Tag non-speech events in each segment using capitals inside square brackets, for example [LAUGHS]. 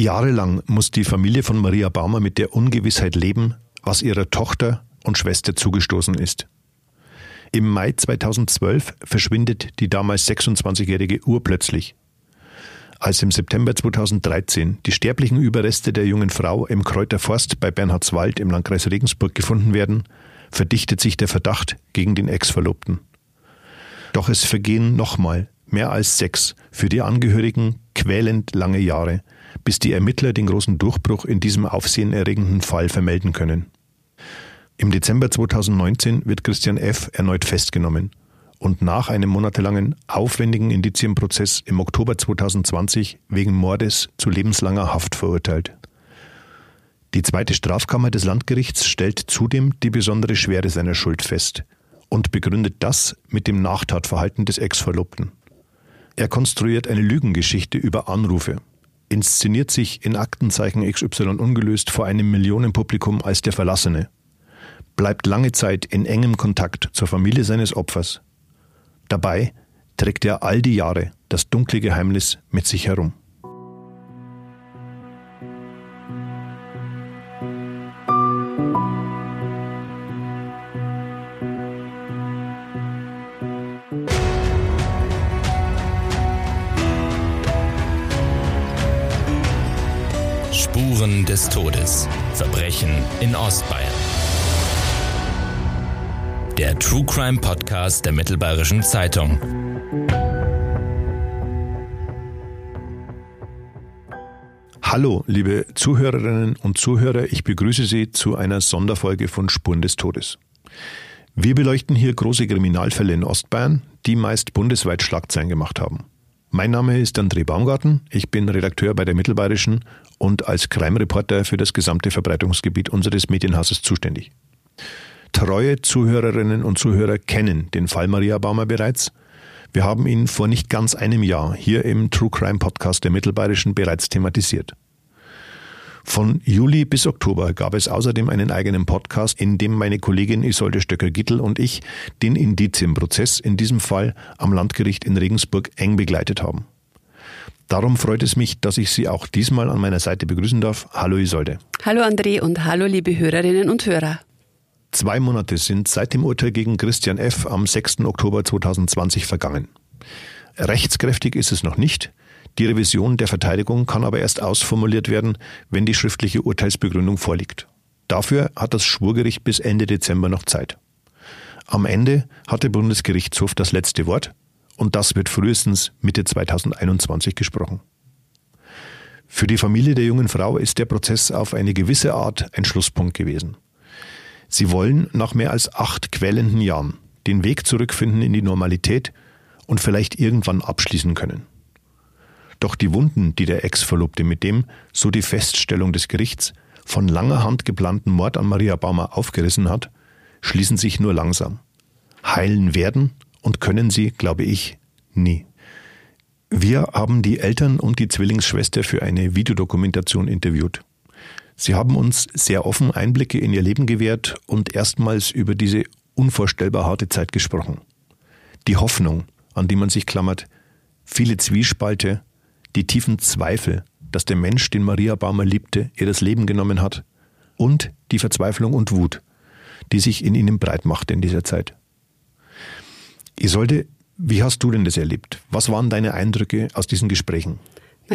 Jahrelang muss die Familie von Maria Baumer mit der Ungewissheit leben, was ihrer Tochter und Schwester zugestoßen ist. Im Mai 2012 verschwindet die damals 26-jährige urplötzlich. Als im September 2013 die sterblichen Überreste der jungen Frau im Kräuterforst bei Bernhardswald im Landkreis Regensburg gefunden werden, verdichtet sich der Verdacht gegen den Ex-Verlobten. Doch es vergehen nochmal mehr als sechs für die Angehörigen quälend lange Jahre, bis die Ermittler den großen Durchbruch in diesem aufsehenerregenden Fall vermelden können. Im Dezember 2019 wird Christian F. erneut festgenommen und nach einem monatelangen aufwendigen Indizienprozess im Oktober 2020 wegen Mordes zu lebenslanger Haft verurteilt. Die zweite Strafkammer des Landgerichts stellt zudem die besondere Schwere seiner Schuld fest und begründet das mit dem Nachtatverhalten des Ex-Verlobten. Er konstruiert eine Lügengeschichte über Anrufe, inszeniert sich in Aktenzeichen XY ungelöst vor einem Millionenpublikum als der Verlassene, bleibt lange Zeit in engem Kontakt zur Familie seines Opfers. Dabei trägt er all die Jahre das dunkle Geheimnis mit sich herum. Des Todes. Verbrechen in Ostbayern. Der True Crime Podcast der Mittelbayerischen Zeitung. Hallo, liebe Zuhörerinnen und Zuhörer, ich begrüße Sie zu einer Sonderfolge von Spuren des Todes. Wir beleuchten hier große Kriminalfälle in Ostbayern, die meist bundesweit Schlagzeilen gemacht haben. Mein Name ist André Baumgarten, ich bin Redakteur bei der Mittelbayerischen und als Crime-Reporter für das gesamte Verbreitungsgebiet unseres Medienhauses zuständig. Treue Zuhörerinnen und Zuhörer kennen den Fall Maria Baumer bereits. Wir haben ihn vor nicht ganz einem Jahr hier im True Crime Podcast der Mittelbayerischen bereits thematisiert. Von Juli bis Oktober gab es außerdem einen eigenen Podcast, in dem meine Kollegin Isolde Stöcker-Gittel und ich den Indizienprozess in diesem Fall am Landgericht in Regensburg eng begleitet haben. Darum freut es mich, dass ich Sie auch diesmal an meiner Seite begrüßen darf. Hallo Isolde. Hallo André und hallo liebe Hörerinnen und Hörer. Zwei Monate sind seit dem Urteil gegen Christian F. am 6. Oktober 2020 vergangen. Rechtskräftig ist es noch nicht. Die Revision der Verteidigung kann aber erst ausformuliert werden, wenn die schriftliche Urteilsbegründung vorliegt. Dafür hat das Schwurgericht bis Ende Dezember noch Zeit. Am Ende hat der Bundesgerichtshof das letzte Wort und das wird frühestens Mitte 2021 gesprochen. Für die Familie der jungen Frau ist der Prozess auf eine gewisse Art ein Schlusspunkt gewesen. Sie wollen nach mehr als acht quälenden Jahren den Weg zurückfinden in die Normalität und vielleicht irgendwann abschließen können. Doch die Wunden, die der Ex-Verlobte mit dem, so die Feststellung des Gerichts, von langer Hand geplanten Mord an Maria Baumer aufgerissen hat, schließen sich nur langsam. Heilen werden und können sie, glaube ich, nie. Wir haben die Eltern und die Zwillingsschwester für eine Videodokumentation interviewt. Sie haben uns sehr offen Einblicke in ihr Leben gewährt und erstmals über diese unvorstellbar harte Zeit gesprochen. Die Hoffnung, an die man sich klammert, viele Zwiespalte, die tiefen Zweifel, dass der Mensch, den Maria Baumer liebte, ihr das Leben genommen hat, und die Verzweiflung und Wut, die sich in ihnen breit machte in dieser Zeit. Isolde, wie hast du denn das erlebt? Was waren deine Eindrücke aus diesen Gesprächen?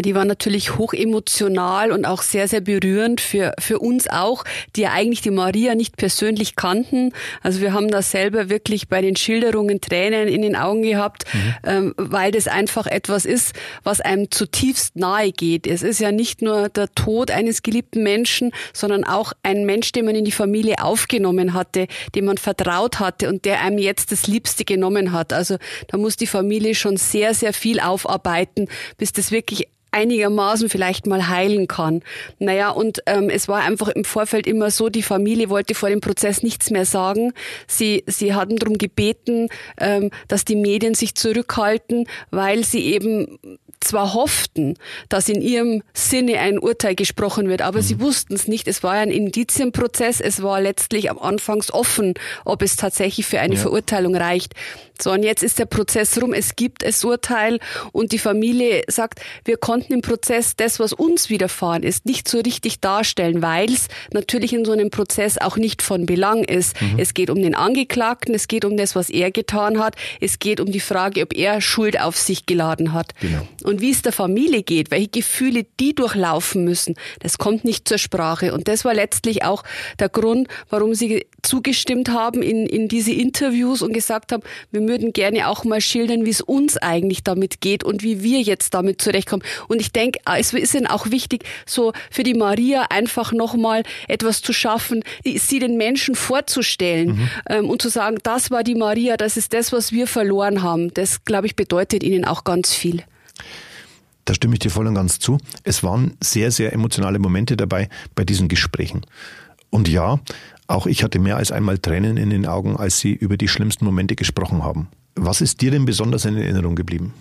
Die war natürlich hoch emotional und auch sehr, sehr berührend für, für uns auch, die ja eigentlich die Maria nicht persönlich kannten. Also wir haben da selber wirklich bei den Schilderungen Tränen in den Augen gehabt, mhm. ähm, weil das einfach etwas ist, was einem zutiefst nahe geht. Es ist ja nicht nur der Tod eines geliebten Menschen, sondern auch ein Mensch, den man in die Familie aufgenommen hatte, dem man vertraut hatte und der einem jetzt das Liebste genommen hat. Also da muss die Familie schon sehr, sehr viel aufarbeiten, bis das wirklich einigermaßen vielleicht mal heilen kann. Naja, und ähm, es war einfach im Vorfeld immer so, die Familie wollte vor dem Prozess nichts mehr sagen. Sie, sie hatten darum gebeten, ähm, dass die Medien sich zurückhalten, weil sie eben zwar hofften, dass in ihrem Sinne ein Urteil gesprochen wird, aber mhm. sie wussten es nicht. Es war ein Indizienprozess. Es war letztlich am Anfangs offen, ob es tatsächlich für eine ja. Verurteilung reicht. So, und jetzt ist der Prozess rum. Es gibt das Urteil und die Familie sagt, wir konnten im Prozess das, was uns widerfahren ist, nicht so richtig darstellen, weil es natürlich in so einem Prozess auch nicht von Belang ist. Mhm. Es geht um den Angeklagten, es geht um das, was er getan hat, es geht um die Frage, ob er Schuld auf sich geladen hat. Genau. Und wie es der Familie geht, welche Gefühle die durchlaufen müssen, das kommt nicht zur Sprache. Und das war letztlich auch der Grund, warum sie zugestimmt haben in, in diese Interviews und gesagt haben, wir würden gerne auch mal schildern, wie es uns eigentlich damit geht und wie wir jetzt damit zurechtkommen. Und ich denke, es ist ihnen auch wichtig, so für die Maria einfach nochmal etwas zu schaffen, sie den Menschen vorzustellen mhm. ähm, und zu sagen, das war die Maria, das ist das, was wir verloren haben. Das, glaube ich, bedeutet ihnen auch ganz viel. Da stimme ich dir voll und ganz zu. Es waren sehr, sehr emotionale Momente dabei bei diesen Gesprächen. Und ja, auch ich hatte mehr als einmal Tränen in den Augen, als Sie über die schlimmsten Momente gesprochen haben. Was ist dir denn besonders in Erinnerung geblieben?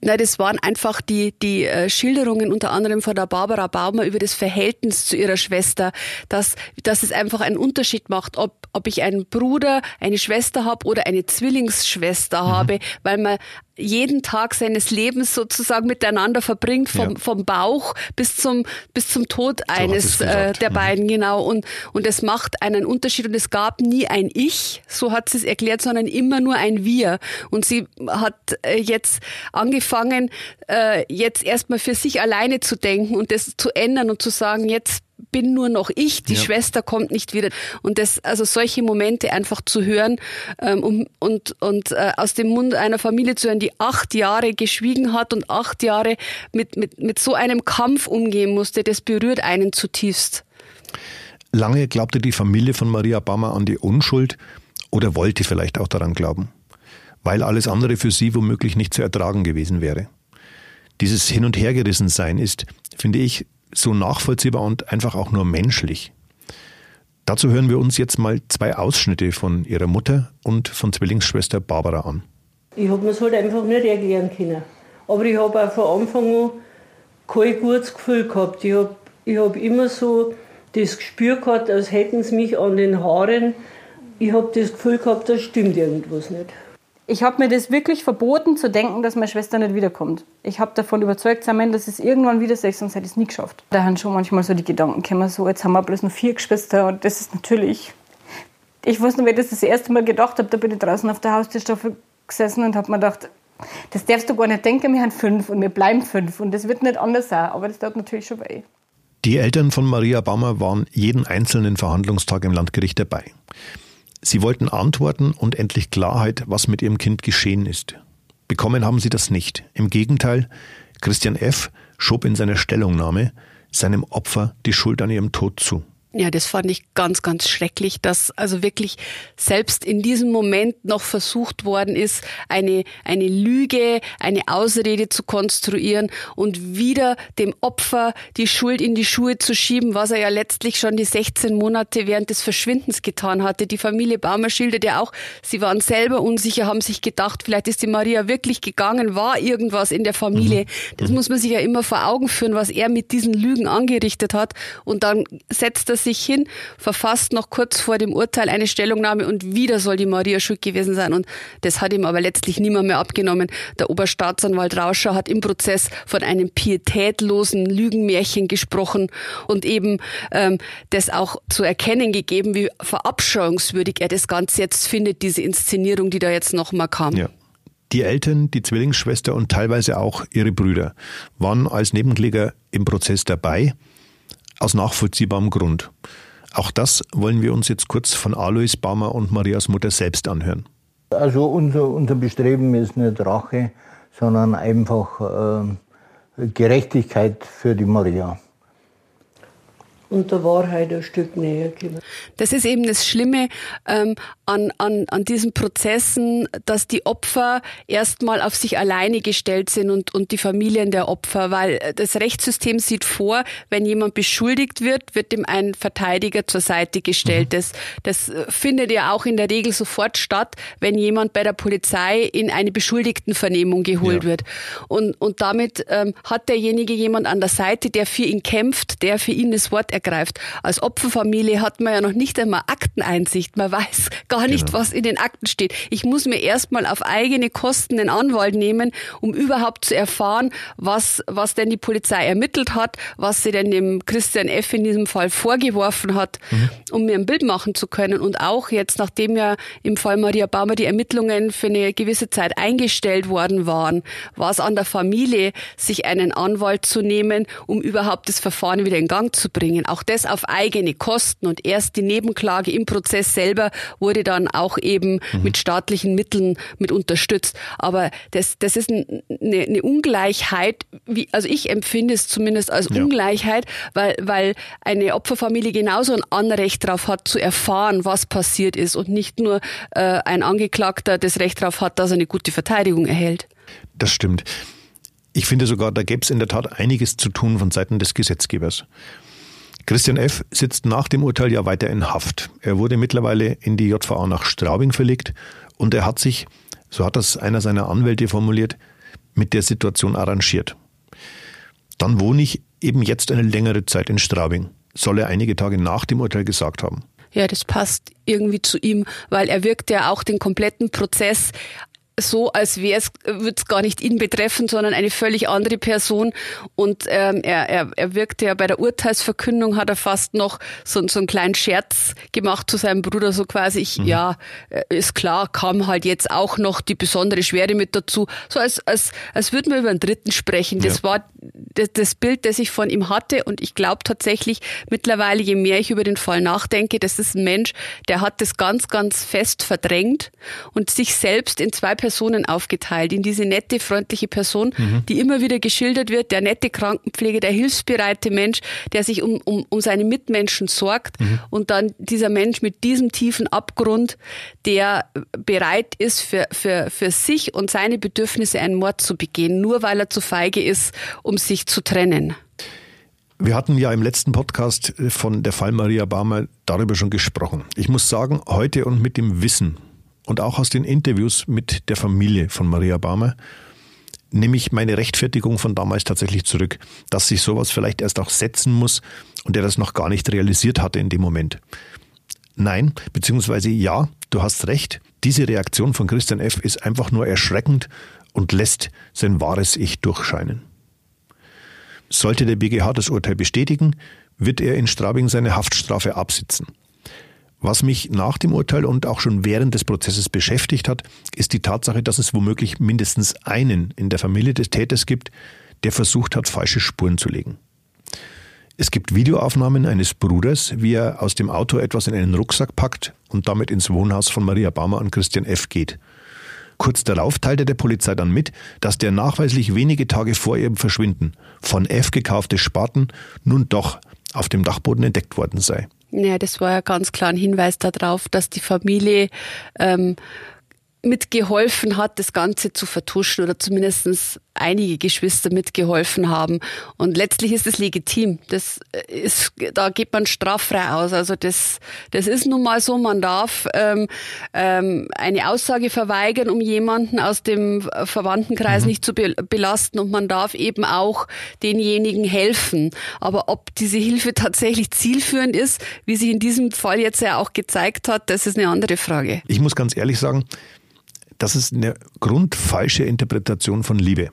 Na, das waren einfach die, die äh, Schilderungen unter anderem von der Barbara Baumer über das Verhältnis zu ihrer Schwester, dass, dass es einfach einen Unterschied macht, ob, ob ich einen Bruder, eine Schwester habe oder eine Zwillingsschwester mhm. habe, weil man jeden Tag seines Lebens sozusagen miteinander verbringt, vom, ja. vom Bauch bis zum, bis zum Tod eines so äh, der mhm. beiden, genau. Und, und es macht einen Unterschied und es gab nie ein Ich, so hat sie es erklärt, sondern immer nur ein Wir. Und sie hat äh, jetzt angefangen, äh, jetzt erstmal für sich alleine zu denken und das zu ändern und zu sagen, jetzt bin nur noch ich, die ja. Schwester kommt nicht wieder. Und das, also solche Momente einfach zu hören ähm, und, und, und äh, aus dem Mund einer Familie zu hören, die acht Jahre geschwiegen hat und acht Jahre mit, mit, mit so einem Kampf umgehen musste, das berührt einen zutiefst. Lange glaubte die Familie von Maria Bammer an die Unschuld oder wollte vielleicht auch daran glauben, weil alles andere für sie womöglich nicht zu ertragen gewesen wäre. Dieses Hin- und Hergerissensein ist, finde ich, so nachvollziehbar und einfach auch nur menschlich. Dazu hören wir uns jetzt mal zwei Ausschnitte von ihrer Mutter und von Zwillingsschwester Barbara an. Ich habe mir es halt einfach nicht erklären können. Aber ich habe auch von Anfang an kein gutes Gefühl gehabt. Ich habe hab immer so das Gespür gehabt, als hätten sie mich an den Haaren. Ich habe das Gefühl gehabt, da stimmt irgendwas nicht. Ich habe mir das wirklich verboten zu denken, dass meine Schwester nicht wiederkommt. Ich habe davon überzeugt sein, dass es irgendwann wieder sehe, sonst hätte ich es nie geschafft. Da haben schon manchmal so die Gedanken gekommen, so jetzt haben wir bloß noch vier Geschwister und das ist natürlich... Ich weiß noch, wie ich das das erste Mal gedacht habe, da bin ich draußen auf der Haustürstaffel gesessen und habe mir gedacht, das darfst du gar nicht denken, wir haben fünf und wir bleiben fünf und das wird nicht anders sein, aber das tut natürlich schon weh. Die Eltern von Maria Baumer waren jeden einzelnen Verhandlungstag im Landgericht dabei. Sie wollten Antworten und endlich Klarheit, was mit ihrem Kind geschehen ist. Bekommen haben sie das nicht. Im Gegenteil, Christian F. schob in seiner Stellungnahme seinem Opfer die Schuld an ihrem Tod zu. Ja, das fand ich ganz, ganz schrecklich, dass also wirklich selbst in diesem Moment noch versucht worden ist, eine, eine Lüge, eine Ausrede zu konstruieren und wieder dem Opfer die Schuld in die Schuhe zu schieben, was er ja letztlich schon die 16 Monate während des Verschwindens getan hatte. Die Familie Baumer schildert ja auch, sie waren selber unsicher, haben sich gedacht, vielleicht ist die Maria wirklich gegangen, war irgendwas in der Familie. Mhm. Das muss man sich ja immer vor Augen führen, was er mit diesen Lügen angerichtet hat. Und dann setzt er sich hin, verfasst noch kurz vor dem Urteil eine Stellungnahme und wieder soll die Maria schuld gewesen sein. Und das hat ihm aber letztlich niemand mehr abgenommen. Der Oberstaatsanwalt Rauscher hat im Prozess von einem pietätlosen Lügenmärchen gesprochen und eben ähm, das auch zu erkennen gegeben, wie verabscheuungswürdig er das Ganze jetzt findet, diese Inszenierung, die da jetzt nochmal kam. Ja. Die Eltern, die Zwillingsschwester und teilweise auch ihre Brüder waren als Nebenkläger im Prozess dabei aus nachvollziehbarem Grund. Auch das wollen wir uns jetzt kurz von Alois Baumer und Marias Mutter selbst anhören. Also unser, unser Bestreben ist nicht Rache, sondern einfach äh, Gerechtigkeit für die Maria und der Wahrheit ein Stück näher kommen. Das ist eben das Schlimme. Ähm, an, an, an diesen Prozessen, dass die Opfer erstmal auf sich alleine gestellt sind und, und die Familien der Opfer, weil das Rechtssystem sieht vor, wenn jemand beschuldigt wird, wird ihm ein Verteidiger zur Seite gestellt. Mhm. Das, das findet ja auch in der Regel sofort statt, wenn jemand bei der Polizei in eine Beschuldigtenvernehmung geholt ja. wird. Und, und damit ähm, hat derjenige jemand an der Seite, der für ihn kämpft, der für ihn das Wort ergreift. Als Opferfamilie hat man ja noch nicht einmal Akteneinsicht. Man weiß gar nicht, genau. was in den Akten steht. Ich muss mir erstmal auf eigene Kosten einen Anwalt nehmen, um überhaupt zu erfahren, was, was denn die Polizei ermittelt hat, was sie denn dem Christian F. in diesem Fall vorgeworfen hat, mhm. um mir ein Bild machen zu können. Und auch jetzt, nachdem ja im Fall Maria Baumer die Ermittlungen für eine gewisse Zeit eingestellt worden waren, war es an der Familie, sich einen Anwalt zu nehmen, um überhaupt das Verfahren wieder in Gang zu bringen. Auch das auf eigene Kosten. Und erst die Nebenklage im Prozess selber wurde dann auch eben mhm. mit staatlichen Mitteln mit unterstützt. Aber das, das ist eine, eine Ungleichheit, wie, also ich empfinde es zumindest als ja. Ungleichheit, weil, weil eine Opferfamilie genauso ein Anrecht darauf hat, zu erfahren, was passiert ist und nicht nur äh, ein Angeklagter das Recht darauf hat, dass er eine gute Verteidigung erhält. Das stimmt. Ich finde sogar, da gäbe es in der Tat einiges zu tun von Seiten des Gesetzgebers. Christian F. sitzt nach dem Urteil ja weiter in Haft. Er wurde mittlerweile in die JVA nach Straubing verlegt und er hat sich, so hat das einer seiner Anwälte formuliert, mit der Situation arrangiert. Dann wohne ich eben jetzt eine längere Zeit in Straubing, soll er einige Tage nach dem Urteil gesagt haben. Ja, das passt irgendwie zu ihm, weil er wirkt ja auch den kompletten Prozess so, als wäre es, würde es gar nicht ihn betreffen, sondern eine völlig andere Person. Und ähm, er, er, er wirkte ja bei der Urteilsverkündung, hat er fast noch so, so einen kleinen Scherz gemacht zu seinem Bruder, so quasi, ich, mhm. ja, äh, ist klar, kam halt jetzt auch noch die besondere Schwere mit dazu. So als, als, als würden wir über einen Dritten sprechen. Das ja. war das, das Bild, das ich von ihm hatte. Und ich glaube tatsächlich mittlerweile, je mehr ich über den Fall nachdenke, das ist ein Mensch, der hat das ganz, ganz fest verdrängt und sich selbst in zwei Personen aufgeteilt. In diese nette, freundliche Person, mhm. die immer wieder geschildert wird, der nette Krankenpfleger, der hilfsbereite Mensch, der sich um, um, um seine Mitmenschen sorgt. Mhm. Und dann dieser Mensch mit diesem tiefen Abgrund, der bereit ist, für, für, für sich und seine Bedürfnisse einen Mord zu begehen, nur weil er zu feige ist, um sich zu trennen. Wir hatten ja im letzten Podcast von der Fall Maria Barmer darüber schon gesprochen. Ich muss sagen, heute und mit dem Wissen, und auch aus den Interviews mit der Familie von Maria Barmer nehme ich meine Rechtfertigung von damals tatsächlich zurück, dass sich sowas vielleicht erst auch setzen muss und er das noch gar nicht realisiert hatte in dem Moment. Nein, beziehungsweise ja, du hast recht, diese Reaktion von Christian F. ist einfach nur erschreckend und lässt sein wahres Ich durchscheinen. Sollte der BGH das Urteil bestätigen, wird er in Straubing seine Haftstrafe absitzen. Was mich nach dem Urteil und auch schon während des Prozesses beschäftigt hat, ist die Tatsache, dass es womöglich mindestens einen in der Familie des Täters gibt, der versucht hat, falsche Spuren zu legen. Es gibt Videoaufnahmen eines Bruders, wie er aus dem Auto etwas in einen Rucksack packt und damit ins Wohnhaus von Maria Baumer und Christian F. geht. Kurz darauf teilte der Polizei dann mit, dass der nachweislich wenige Tage vor ihrem Verschwinden von F gekaufte Spaten nun doch auf dem Dachboden entdeckt worden sei. Ja, das war ja ganz klar ein Hinweis darauf, dass die Familie ähm, mitgeholfen hat, das Ganze zu vertuschen oder zumindest einige Geschwister mitgeholfen haben. Und letztlich ist es legitim. Das ist, da geht man straffrei aus. Also das, das ist nun mal so. Man darf ähm, ähm, eine Aussage verweigern, um jemanden aus dem Verwandtenkreis mhm. nicht zu be belasten. Und man darf eben auch denjenigen helfen. Aber ob diese Hilfe [LAUGHS] tatsächlich zielführend ist, wie sich in diesem Fall jetzt ja auch gezeigt hat, das ist eine andere Frage. Ich muss ganz ehrlich sagen, das ist eine grundfalsche Interpretation von Liebe.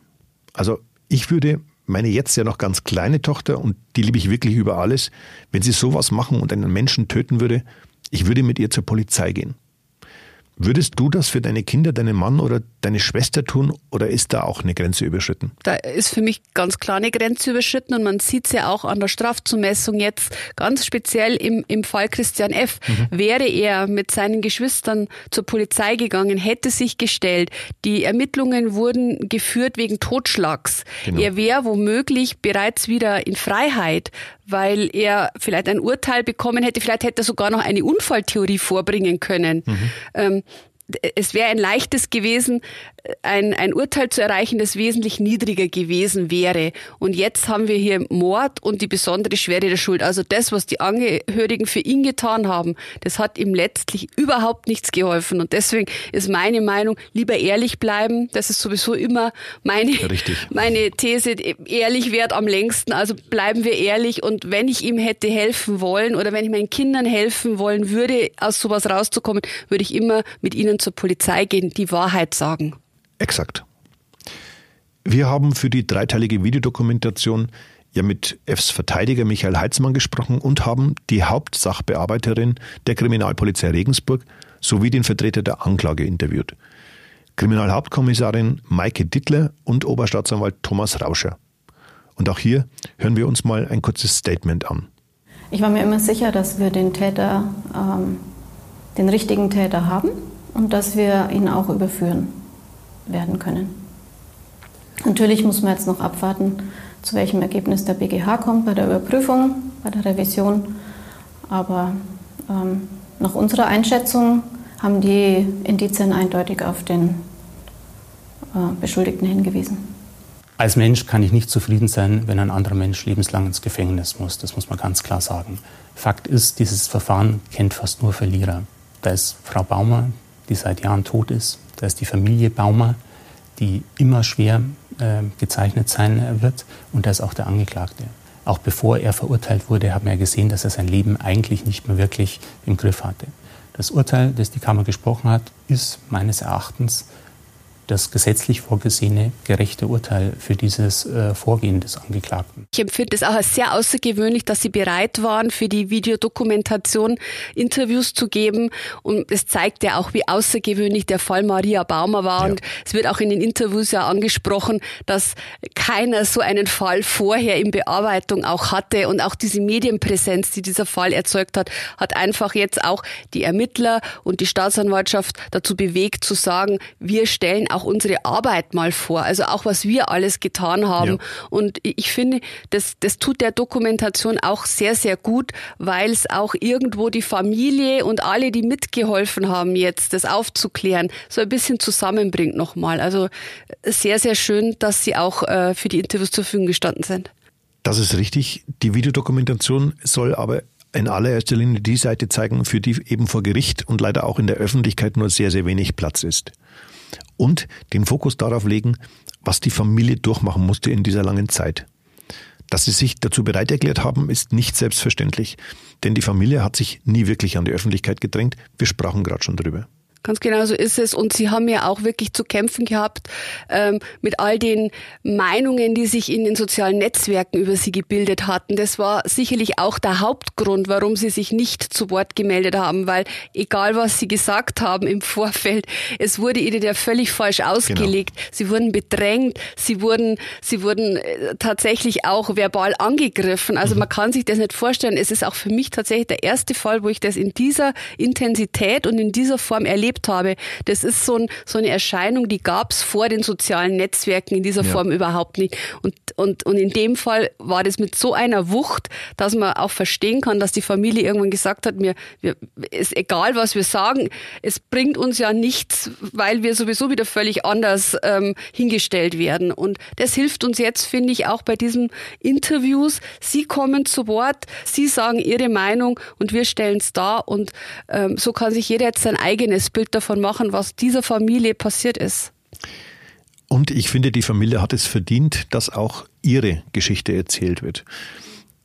Also ich würde meine jetzt ja noch ganz kleine Tochter, und die liebe ich wirklich über alles, wenn sie sowas machen und einen Menschen töten würde, ich würde mit ihr zur Polizei gehen. Würdest du das für deine Kinder, deinen Mann oder deine Schwester tun oder ist da auch eine Grenze überschritten? Da ist für mich ganz klar eine Grenze überschritten und man sieht es ja auch an der Strafzumessung jetzt ganz speziell im, im Fall Christian F. Mhm. Wäre er mit seinen Geschwistern zur Polizei gegangen, hätte sich gestellt, die Ermittlungen wurden geführt wegen Totschlags. Genau. Er wäre womöglich bereits wieder in Freiheit, weil er vielleicht ein Urteil bekommen hätte, vielleicht hätte er sogar noch eine Unfalltheorie vorbringen können. Mhm. Ähm, es wäre ein leichtes gewesen, ein, ein Urteil zu erreichen, das wesentlich niedriger gewesen wäre. Und jetzt haben wir hier Mord und die besondere Schwere der Schuld. Also das, was die Angehörigen für ihn getan haben, das hat ihm letztlich überhaupt nichts geholfen. Und deswegen ist meine Meinung, lieber ehrlich bleiben. Das ist sowieso immer meine, [LAUGHS] meine These. Ehrlich wert am längsten. Also bleiben wir ehrlich. Und wenn ich ihm hätte helfen wollen oder wenn ich meinen Kindern helfen wollen würde, aus sowas rauszukommen, würde ich immer mit ihnen zur Polizei gehen, die Wahrheit sagen. Exakt. Wir haben für die dreiteilige Videodokumentation ja mit Fs Verteidiger Michael Heitzmann gesprochen und haben die Hauptsachbearbeiterin der Kriminalpolizei Regensburg sowie den Vertreter der Anklage interviewt. Kriminalhauptkommissarin Maike Dittler und Oberstaatsanwalt Thomas Rauscher. Und auch hier hören wir uns mal ein kurzes Statement an. Ich war mir immer sicher, dass wir den Täter, ähm, den richtigen Täter haben und dass wir ihn auch überführen werden können. Natürlich muss man jetzt noch abwarten, zu welchem Ergebnis der BGH kommt bei der Überprüfung, bei der Revision. Aber ähm, nach unserer Einschätzung haben die Indizien eindeutig auf den äh, Beschuldigten hingewiesen. Als Mensch kann ich nicht zufrieden sein, wenn ein anderer Mensch lebenslang ins Gefängnis muss. Das muss man ganz klar sagen. Fakt ist, dieses Verfahren kennt fast nur Verlierer. Da ist Frau Baumer, die seit Jahren tot ist. Da ist die Familie Baumer, die immer schwer äh, gezeichnet sein wird. Und da ist auch der Angeklagte. Auch bevor er verurteilt wurde, haben wir gesehen, dass er sein Leben eigentlich nicht mehr wirklich im Griff hatte. Das Urteil, das die Kammer gesprochen hat, ist meines Erachtens das gesetzlich vorgesehene gerechte Urteil für dieses äh, Vorgehen des Angeklagten. Ich empfinde es auch als sehr außergewöhnlich, dass Sie bereit waren, für die Videodokumentation Interviews zu geben. Und es zeigt ja auch, wie außergewöhnlich der Fall Maria Baumer war. Ja. Und es wird auch in den Interviews ja angesprochen, dass keiner so einen Fall vorher in Bearbeitung auch hatte. Und auch diese Medienpräsenz, die dieser Fall erzeugt hat, hat einfach jetzt auch die Ermittler und die Staatsanwaltschaft dazu bewegt zu sagen, wir stellen auch auch unsere Arbeit mal vor, also auch was wir alles getan haben. Ja. Und ich finde, das, das tut der Dokumentation auch sehr, sehr gut, weil es auch irgendwo die Familie und alle, die mitgeholfen haben, jetzt das aufzuklären, so ein bisschen zusammenbringt nochmal. Also sehr, sehr schön, dass Sie auch äh, für die Interviews zur Verfügung gestanden sind. Das ist richtig. Die Videodokumentation soll aber in allererster Linie die Seite zeigen, für die eben vor Gericht und leider auch in der Öffentlichkeit nur sehr, sehr wenig Platz ist und den Fokus darauf legen, was die Familie durchmachen musste in dieser langen Zeit. Dass sie sich dazu bereit erklärt haben, ist nicht selbstverständlich, denn die Familie hat sich nie wirklich an die Öffentlichkeit gedrängt. Wir sprachen gerade schon drüber. Ganz genau so ist es. Und sie haben ja auch wirklich zu kämpfen gehabt ähm, mit all den Meinungen, die sich in den sozialen Netzwerken über sie gebildet hatten. Das war sicherlich auch der Hauptgrund, warum sie sich nicht zu Wort gemeldet haben, weil egal was sie gesagt haben im Vorfeld, es wurde ihnen ja völlig falsch genau. ausgelegt. Genau. Sie wurden bedrängt, sie wurden, sie wurden äh, tatsächlich auch verbal angegriffen. Also mhm. man kann sich das nicht vorstellen. Es ist auch für mich tatsächlich der erste Fall, wo ich das in dieser Intensität und in dieser Form erlebt erlebt habe. Das ist so, ein, so eine Erscheinung, die gab es vor den sozialen Netzwerken in dieser ja. Form überhaupt nicht. Und, und, und in dem Fall war das mit so einer Wucht, dass man auch verstehen kann, dass die Familie irgendwann gesagt hat, mir wir, ist egal, was wir sagen, es bringt uns ja nichts, weil wir sowieso wieder völlig anders ähm, hingestellt werden. Und das hilft uns jetzt, finde ich, auch bei diesen Interviews. Sie kommen zu Wort, Sie sagen Ihre Meinung und wir stellen es dar. Und ähm, so kann sich jeder jetzt sein eigenes Bild Bild davon machen, was dieser Familie passiert ist. Und ich finde, die Familie hat es verdient, dass auch ihre Geschichte erzählt wird.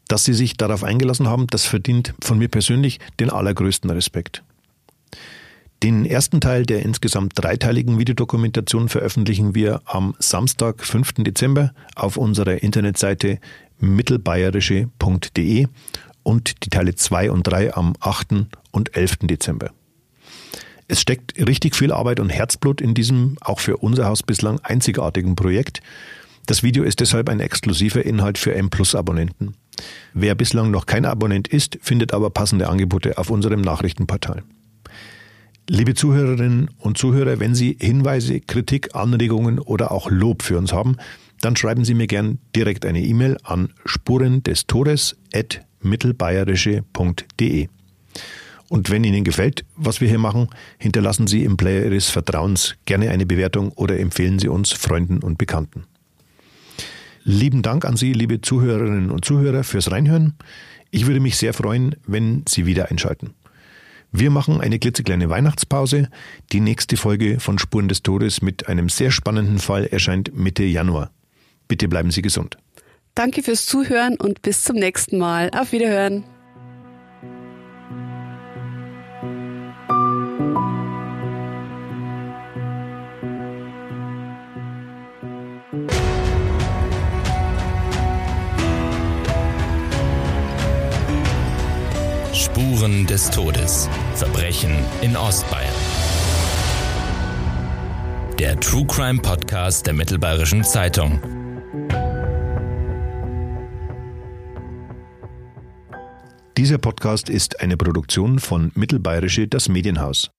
Dass sie sich darauf eingelassen haben, das verdient von mir persönlich den allergrößten Respekt. Den ersten Teil der insgesamt dreiteiligen Videodokumentation veröffentlichen wir am Samstag, 5. Dezember auf unserer Internetseite mittelbayerische.de und die Teile 2 und 3 am 8. und 11. Dezember. Es steckt richtig viel Arbeit und Herzblut in diesem auch für unser Haus bislang einzigartigen Projekt. Das Video ist deshalb ein exklusiver Inhalt für M Plus Abonnenten. Wer bislang noch kein Abonnent ist, findet aber passende Angebote auf unserem Nachrichtenportal. Liebe Zuhörerinnen und Zuhörer, wenn Sie Hinweise, Kritik, Anregungen oder auch Lob für uns haben, dann schreiben Sie mir gern direkt eine E-Mail an spuren des Todes mittelbayerische.de. Und wenn Ihnen gefällt, was wir hier machen, hinterlassen Sie im Player Ihres Vertrauens gerne eine Bewertung oder empfehlen Sie uns Freunden und Bekannten. Lieben Dank an Sie, liebe Zuhörerinnen und Zuhörer, fürs Reinhören. Ich würde mich sehr freuen, wenn Sie wieder einschalten. Wir machen eine klitzekleine Weihnachtspause. Die nächste Folge von Spuren des Todes mit einem sehr spannenden Fall erscheint Mitte Januar. Bitte bleiben Sie gesund. Danke fürs Zuhören und bis zum nächsten Mal. Auf Wiederhören. Spuren des Todes. Verbrechen in Ostbayern. Der True Crime Podcast der Mittelbayerischen Zeitung. Dieser Podcast ist eine Produktion von Mittelbayerische Das Medienhaus.